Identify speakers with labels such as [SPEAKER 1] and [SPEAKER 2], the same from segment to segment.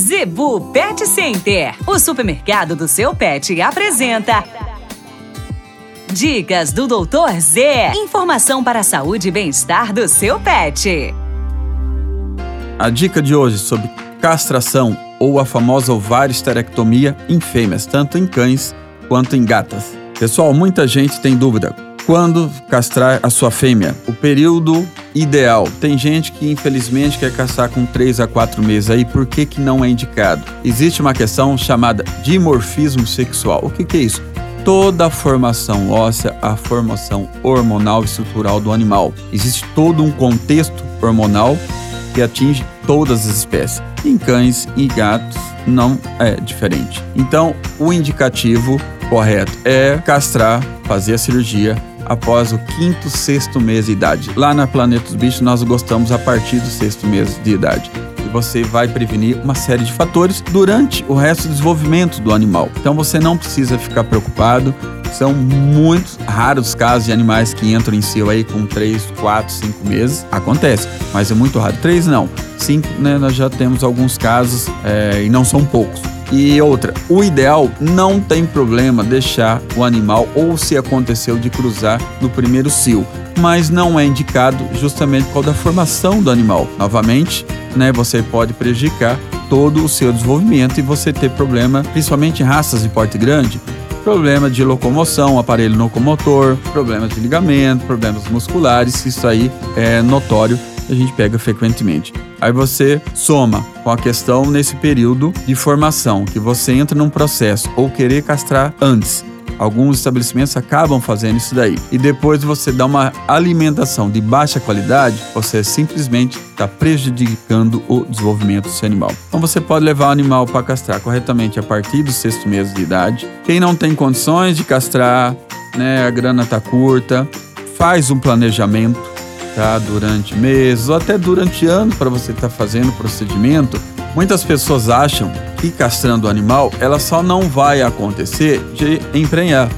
[SPEAKER 1] Zebu Pet Center, o supermercado do seu pet, apresenta. Dicas do Doutor Z. Informação para a saúde e bem-estar do seu pet.
[SPEAKER 2] A dica de hoje sobre castração ou a famosa ovário-esterectomia em fêmeas, tanto em cães quanto em gatas. Pessoal, muita gente tem dúvida. Quando castrar a sua fêmea? O período ideal. Tem gente que infelizmente quer caçar com 3 a 4 meses aí, por que, que não é indicado? Existe uma questão chamada dimorfismo sexual. O que, que é isso? Toda a formação óssea, a formação hormonal e estrutural do animal. Existe todo um contexto hormonal que atinge todas as espécies. Em cães e gatos não é diferente. Então, o indicativo correto é castrar, fazer a cirurgia após o quinto, sexto mês de idade. Lá na Planeta dos Bichos, nós gostamos a partir do sexto mês de idade. E você vai prevenir uma série de fatores durante o resto do desenvolvimento do animal. Então você não precisa ficar preocupado. São muitos raros casos de animais que entram em cio aí com 3, 4, 5 meses. Acontece, mas é muito raro. 3 não. 5, né, nós já temos alguns casos é, e não são poucos. E outra, o ideal não tem problema deixar o animal ou se aconteceu de cruzar no primeiro cio, mas não é indicado justamente por causa da formação do animal. Novamente, né, você pode prejudicar todo o seu desenvolvimento e você ter problema, principalmente em raças de porte grande, problema de locomoção, aparelho locomotor, problemas de ligamento, problemas musculares, isso aí é notório a gente pega frequentemente. Aí você soma com a questão nesse período de formação, que você entra num processo ou querer castrar antes. Alguns estabelecimentos acabam fazendo isso daí. E depois você dá uma alimentação de baixa qualidade, você simplesmente está prejudicando o desenvolvimento seu animal. Então você pode levar o animal para castrar corretamente a partir do sexto mês de idade. Quem não tem condições de castrar, né, a grana está curta, faz um planejamento tá? Durante meses ou até durante anos para você estar tá fazendo o procedimento. Muitas pessoas acham que castrando o animal, ela só não vai acontecer de emprenhar.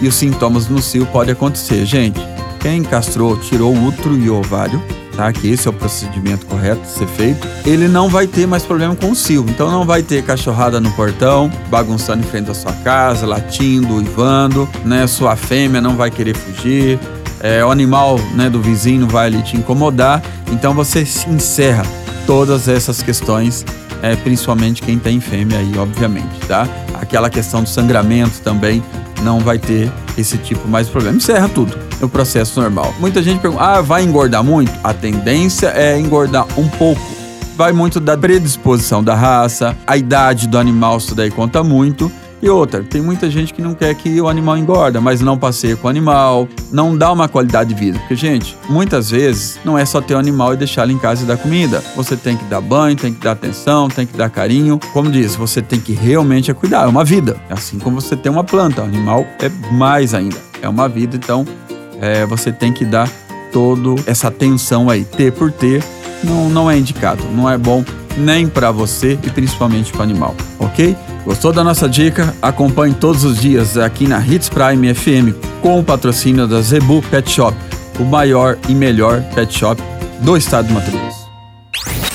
[SPEAKER 2] E os sintomas no cio podem acontecer. Gente, quem castrou, tirou o útero e o ovário, tá? Que esse é o procedimento correto de ser feito. Ele não vai ter mais problema com o cio. Então não vai ter cachorrada no portão, bagunçando em frente da sua casa, latindo, uivando, né? Sua fêmea não vai querer fugir é, o animal né, do vizinho vai ali te incomodar. Então você encerra todas essas questões, é, principalmente quem tem fêmea aí, obviamente, tá? Aquela questão do sangramento também não vai ter esse tipo mais de problema. Encerra tudo no processo normal. Muita gente pergunta: ah, vai engordar muito? A tendência é engordar um pouco. Vai muito da predisposição da raça, a idade do animal, isso daí conta muito. E outra, tem muita gente que não quer que o animal engorda, mas não passeia com o animal, não dá uma qualidade de vida. Porque, gente, muitas vezes não é só ter o um animal e deixar ele em casa e dar comida. Você tem que dar banho, tem que dar atenção, tem que dar carinho. Como diz, você tem que realmente cuidar. É uma vida. Assim como você tem uma planta, o animal é mais ainda. É uma vida, então é, você tem que dar toda essa atenção aí. Ter por ter não, não é indicado, não é bom nem para você e principalmente para o animal, ok? Gostou da nossa dica? Acompanhe todos os dias aqui na Hits Prime FM com o patrocínio da Zebu Pet Shop, o maior e melhor pet shop do estado do Mato Grosso.